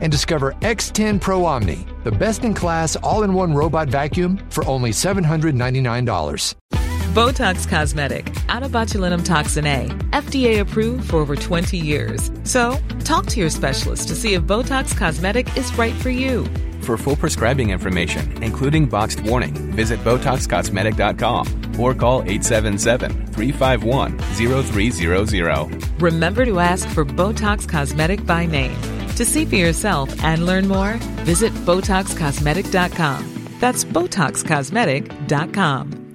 and discover X10 Pro Omni, the best in class all in one robot vacuum for only $799. Botox Cosmetic, out of botulinum toxin A, FDA approved for over 20 years. So, talk to your specialist to see if Botox Cosmetic is right for you. For full prescribing information, including boxed warning, visit BotoxCosmetic.com or call 877-351-0300. Remember to ask for Botox Cosmetic by name. To see for yourself and learn more, visit BotoxCosmetic.com. That's BotoxCosmetic.com.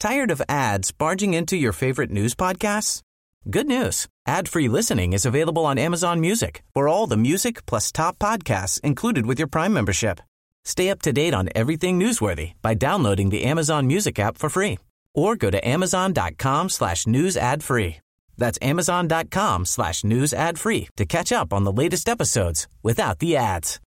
Tired of ads barging into your favorite news podcasts? Good news. Ad-free listening is available on Amazon Music for all the music plus top podcasts included with your Prime membership. Stay up to date on everything newsworthy by downloading the Amazon Music app for free or go to amazon.com slash news ad free. That's amazon.com slash news ad free to catch up on the latest episodes without the ads.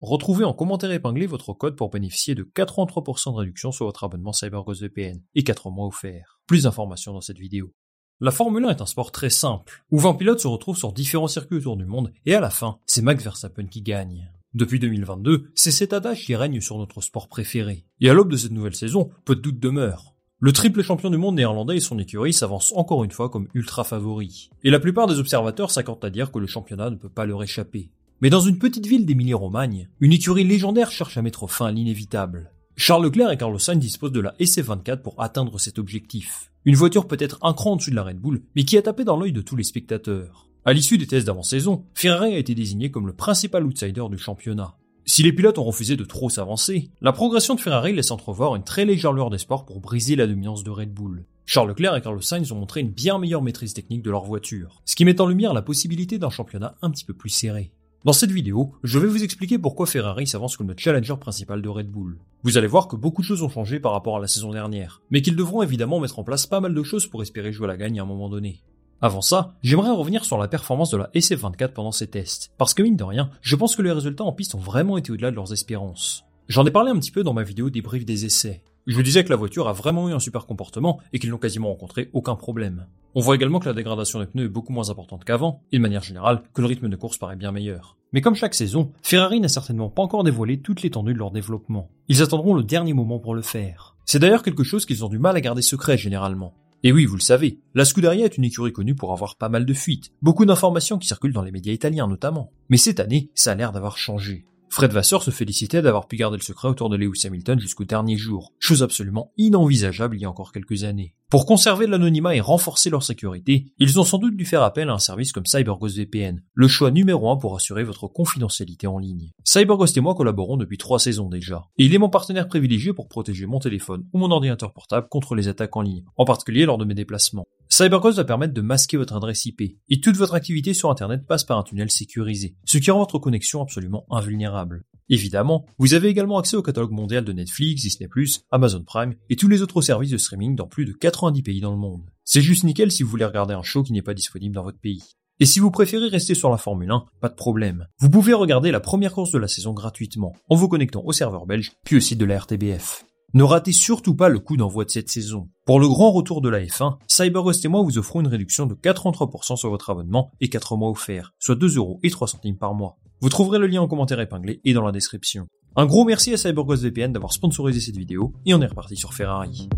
Retrouvez en commentaire épinglé votre code pour bénéficier de 83% de réduction sur votre abonnement CyberGhost VPN et 4 mois offerts. Plus d'informations dans cette vidéo. La Formule 1 est un sport très simple, où 20 pilotes se retrouvent sur différents circuits autour du monde, et à la fin, c'est Max Verstappen qui gagne. Depuis 2022, c'est cet adage qui règne sur notre sport préféré. Et à l'aube de cette nouvelle saison, peu de doute demeure. Le triple champion du monde néerlandais et son écurie s'avancent encore une fois comme ultra favoris. Et la plupart des observateurs s'accordent à dire que le championnat ne peut pas leur échapper. Mais dans une petite ville d'Émilie-Romagne, une écurie légendaire cherche à mettre fin à l'inévitable. Charles Leclerc et Carlos Sainz disposent de la SC24 pour atteindre cet objectif. Une voiture peut-être un cran au-dessus de la Red Bull, mais qui a tapé dans l'œil de tous les spectateurs. À l'issue des tests d'avant-saison, Ferrari a été désigné comme le principal outsider du championnat. Si les pilotes ont refusé de trop s'avancer, la progression de Ferrari laisse entrevoir une très légère lueur d'espoir pour briser la dominance de Red Bull. Charles Leclerc et Carlos Sainz ont montré une bien meilleure maîtrise technique de leur voiture, ce qui met en lumière la possibilité d'un championnat un petit peu plus serré. Dans cette vidéo, je vais vous expliquer pourquoi Ferrari s'avance comme le challenger principal de Red Bull. Vous allez voir que beaucoup de choses ont changé par rapport à la saison dernière, mais qu'ils devront évidemment mettre en place pas mal de choses pour espérer jouer à la gagne à un moment donné. Avant ça, j'aimerais revenir sur la performance de la SF24 pendant ces tests, parce que mine de rien, je pense que les résultats en piste ont vraiment été au-delà de leurs espérances. J'en ai parlé un petit peu dans ma vidéo débrief des essais. Je vous disais que la voiture a vraiment eu un super comportement et qu'ils n'ont quasiment rencontré aucun problème. On voit également que la dégradation des pneus est beaucoup moins importante qu'avant, et de manière générale, que le rythme de course paraît bien meilleur. Mais comme chaque saison, Ferrari n'a certainement pas encore dévoilé toute l'étendue de leur développement. Ils attendront le dernier moment pour le faire. C'est d'ailleurs quelque chose qu'ils ont du mal à garder secret généralement. Et oui, vous le savez, la Scuderia est une écurie connue pour avoir pas mal de fuites, beaucoup d'informations qui circulent dans les médias italiens notamment. Mais cette année, ça a l'air d'avoir changé. Fred Vasseur se félicitait d'avoir pu garder le secret autour de Lewis Hamilton jusqu'au dernier jour, chose absolument inenvisageable il y a encore quelques années. Pour conserver l'anonymat et renforcer leur sécurité, ils ont sans doute dû faire appel à un service comme CyberGhost VPN, le choix numéro un pour assurer votre confidentialité en ligne. CyberGhost et moi collaborons depuis trois saisons déjà, et il est mon partenaire privilégié pour protéger mon téléphone ou mon ordinateur portable contre les attaques en ligne, en particulier lors de mes déplacements. CyberGhost va permettre de masquer votre adresse IP, et toute votre activité sur Internet passe par un tunnel sécurisé, ce qui rend votre connexion absolument invulnérable. Évidemment, vous avez également accès au catalogue mondial de Netflix, Disney+, Amazon Prime et tous les autres services de streaming dans plus de 90 pays dans le monde. C'est juste nickel si vous voulez regarder un show qui n'est pas disponible dans votre pays. Et si vous préférez rester sur la Formule 1, pas de problème. Vous pouvez regarder la première course de la saison gratuitement, en vous connectant au serveur belge, puis au site de la RTBF. Ne ratez surtout pas le coup d'envoi de cette saison. Pour le grand retour de la F1, CyberGhost et moi vous offrons une réduction de 83% sur votre abonnement et 4 mois offerts, soit 2 euros et 3 centimes par mois. Vous trouverez le lien en commentaire épinglé et dans la description. Un gros merci à CyberGhost VPN d'avoir sponsorisé cette vidéo et on est reparti sur Ferrari.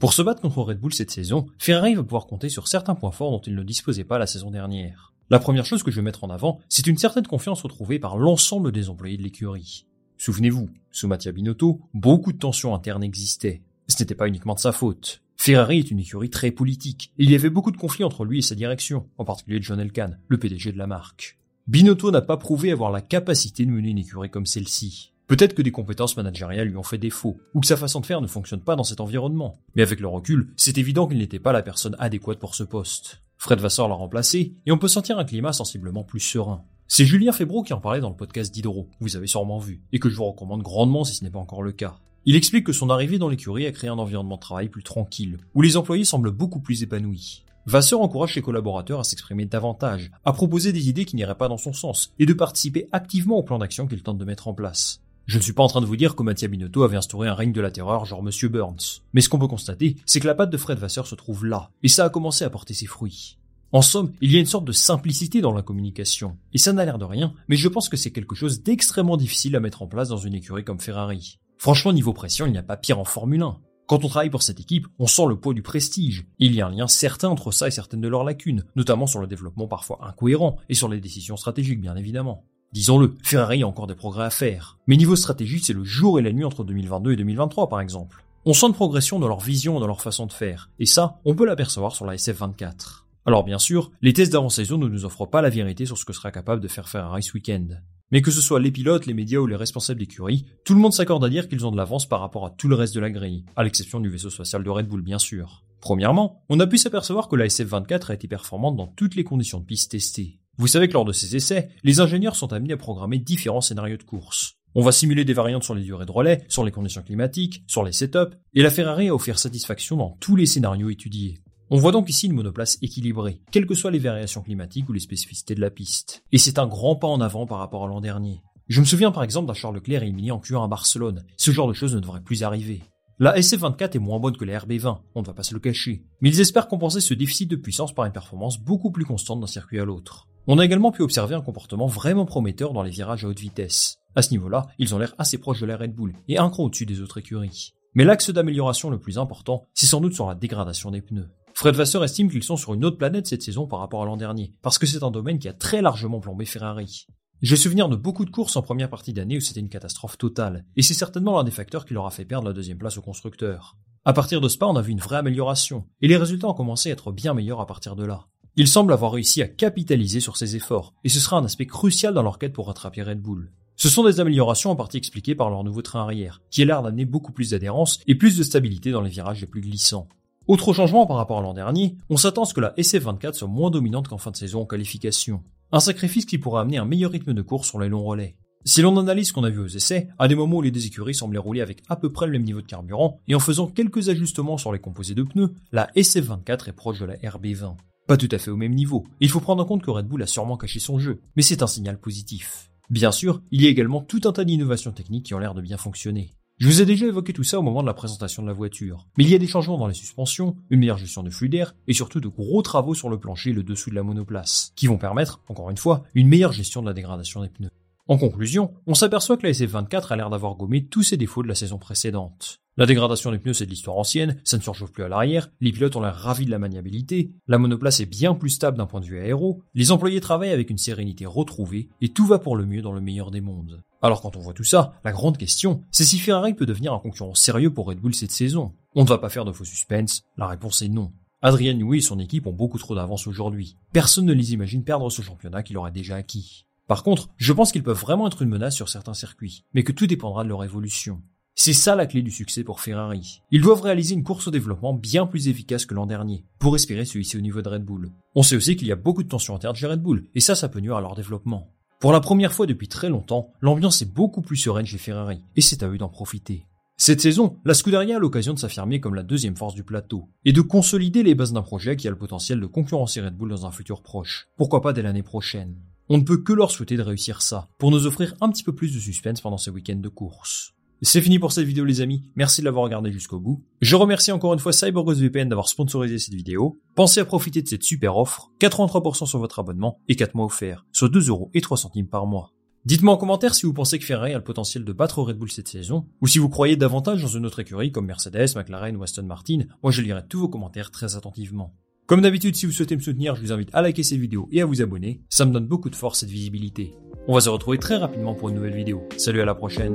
Pour se battre contre Red Bull cette saison, Ferrari va pouvoir compter sur certains points forts dont il ne disposait pas la saison dernière. La première chose que je vais mettre en avant, c'est une certaine confiance retrouvée par l'ensemble des employés de l'écurie. Souvenez-vous, sous Mattia Binotto, beaucoup de tensions internes existaient. Ce n'était pas uniquement de sa faute. Ferrari est une écurie très politique, il y avait beaucoup de conflits entre lui et sa direction, en particulier John Elkann, le PDG de la marque. Binotto n'a pas prouvé avoir la capacité de mener une écurie comme celle-ci. Peut-être que des compétences managériales lui ont fait défaut, ou que sa façon de faire ne fonctionne pas dans cet environnement. Mais avec le recul, c'est évident qu'il n'était pas la personne adéquate pour ce poste. Fred Vasseur l'a remplacé, et on peut sentir un climat sensiblement plus serein. C'est Julien Febro qui en parlait dans le podcast d'Hydro, vous avez sûrement vu, et que je vous recommande grandement si ce n'est pas encore le cas. Il explique que son arrivée dans l'écurie a créé un environnement de travail plus tranquille, où les employés semblent beaucoup plus épanouis. Vasseur encourage ses collaborateurs à s'exprimer davantage, à proposer des idées qui n'iraient pas dans son sens, et de participer activement au plan d'action qu'il tente de mettre en place. Je ne suis pas en train de vous dire que Mattia Binotto avait instauré un règne de la terreur genre Monsieur Burns. Mais ce qu'on peut constater, c'est que la patte de Fred Vasseur se trouve là, et ça a commencé à porter ses fruits. En somme, il y a une sorte de simplicité dans la communication. Et ça n'a l'air de rien, mais je pense que c'est quelque chose d'extrêmement difficile à mettre en place dans une écurie comme Ferrari. Franchement, niveau pression, il n'y a pas pire en Formule 1. Quand on travaille pour cette équipe, on sent le poids du prestige. il y a un lien certain entre ça et certaines de leurs lacunes, notamment sur le développement parfois incohérent et sur les décisions stratégiques bien évidemment. Disons-le, Ferrari a encore des progrès à faire. Mais niveau stratégique, c'est le jour et la nuit entre 2022 et 2023 par exemple. On sent une progression dans leur vision et dans leur façon de faire, et ça, on peut l'apercevoir sur la SF24. Alors bien sûr, les tests d'avant-saison ne nous offrent pas la vérité sur ce que sera capable de faire Ferrari ce week-end. Mais que ce soit les pilotes, les médias ou les responsables d'écurie, tout le monde s'accorde à dire qu'ils ont de l'avance par rapport à tout le reste de la grille, à l'exception du vaisseau spatial de Red Bull bien sûr. Premièrement, on a pu s'apercevoir que la SF24 a été performante dans toutes les conditions de piste testées. Vous savez que lors de ces essais, les ingénieurs sont amenés à programmer différents scénarios de course. On va simuler des variantes sur les durées de relais, sur les conditions climatiques, sur les setups, et la Ferrari a offert satisfaction dans tous les scénarios étudiés. On voit donc ici une monoplace équilibrée, quelles que soient les variations climatiques ou les spécificités de la piste. Et c'est un grand pas en avant par rapport à l'an dernier. Je me souviens par exemple d'un Charles Leclerc éliminé en Q1 à Barcelone. Ce genre de choses ne devrait plus arriver. La SF24 est moins bonne que la RB20, on ne va pas se le cacher. Mais ils espèrent compenser ce déficit de puissance par une performance beaucoup plus constante d'un circuit à l'autre. On a également pu observer un comportement vraiment prometteur dans les virages à haute vitesse. À ce niveau-là, ils ont l'air assez proches de la Red Bull et un cran au-dessus des autres écuries. Mais l'axe d'amélioration le plus important, c'est sans doute sur la dégradation des pneus. Fred Vasseur estime qu'ils sont sur une autre planète cette saison par rapport à l'an dernier, parce que c'est un domaine qui a très largement plombé Ferrari. J'ai souvenir de beaucoup de courses en première partie d'année où c'était une catastrophe totale, et c'est certainement l'un des facteurs qui leur a fait perdre la deuxième place au constructeur. À partir de Spa, on a vu une vraie amélioration, et les résultats ont commencé à être bien meilleurs à partir de là. Ils semblent avoir réussi à capitaliser sur ces efforts, et ce sera un aspect crucial dans leur quête pour rattraper Red Bull. Ce sont des améliorations en partie expliquées par leur nouveau train arrière, qui a l'air d'amener beaucoup plus d'adhérence et plus de stabilité dans les virages les plus glissants. Autre changement par rapport à l'an dernier, on s'attend à ce que la SF24 soit moins dominante qu'en fin de saison en qualification. Un sacrifice qui pourrait amener un meilleur rythme de course sur les longs relais. Si l'on analyse ce qu'on a vu aux essais, à des moments où les deux écuries semblaient rouler avec à peu près le même niveau de carburant, et en faisant quelques ajustements sur les composés de pneus, la SF24 est proche de la RB20. Pas tout à fait au même niveau, il faut prendre en compte que Red Bull a sûrement caché son jeu, mais c'est un signal positif. Bien sûr, il y a également tout un tas d'innovations techniques qui ont l'air de bien fonctionner. Je vous ai déjà évoqué tout ça au moment de la présentation de la voiture, mais il y a des changements dans les suspensions, une meilleure gestion de flux d'air et surtout de gros travaux sur le plancher et le dessous de la monoplace, qui vont permettre, encore une fois, une meilleure gestion de la dégradation des pneus. En conclusion, on s'aperçoit que la SF24 a l'air d'avoir gommé tous ses défauts de la saison précédente. La dégradation des pneus, c'est de l'histoire ancienne, ça ne surchauffe plus à l'arrière, les pilotes ont l'air ravis de la maniabilité, la monoplace est bien plus stable d'un point de vue aéro, les employés travaillent avec une sérénité retrouvée, et tout va pour le mieux dans le meilleur des mondes. Alors quand on voit tout ça, la grande question, c'est si Ferrari peut devenir un concurrent sérieux pour Red Bull cette saison. On ne va pas faire de faux suspense, la réponse est non. Adrian Newey et son équipe ont beaucoup trop d'avance aujourd'hui. Personne ne les imagine perdre ce championnat qu'il aurait déjà acquis. Par contre, je pense qu'ils peuvent vraiment être une menace sur certains circuits, mais que tout dépendra de leur évolution. C'est ça la clé du succès pour Ferrari. Ils doivent réaliser une course au développement bien plus efficace que l'an dernier, pour espérer se hisser au niveau de Red Bull. On sait aussi qu'il y a beaucoup de tensions internes chez Red Bull, et ça, ça peut nuire à leur développement. Pour la première fois depuis très longtemps, l'ambiance est beaucoup plus sereine chez Ferrari, et c'est à eux d'en profiter. Cette saison, la Scuderia a l'occasion de s'affirmer comme la deuxième force du plateau, et de consolider les bases d'un projet qui a le potentiel de concurrencer Red Bull dans un futur proche. Pourquoi pas dès l'année prochaine On ne peut que leur souhaiter de réussir ça, pour nous offrir un petit peu plus de suspense pendant ces week-ends de course. C'est fini pour cette vidéo les amis, merci de l'avoir regardé jusqu'au bout. Je remercie encore une fois CyberGhost VPN d'avoir sponsorisé cette vidéo. Pensez à profiter de cette super offre, 83% sur votre abonnement et 4 mois offerts, soit 2 euros et 3 centimes par mois. Dites-moi en commentaire si vous pensez que Ferrari a le potentiel de battre Red Bull cette saison, ou si vous croyez davantage dans une autre écurie comme Mercedes, McLaren ou Aston Martin, moi je lirai tous vos commentaires très attentivement. Comme d'habitude, si vous souhaitez me soutenir, je vous invite à liker cette vidéo et à vous abonner, ça me donne beaucoup de force et de visibilité. On va se retrouver très rapidement pour une nouvelle vidéo. Salut à la prochaine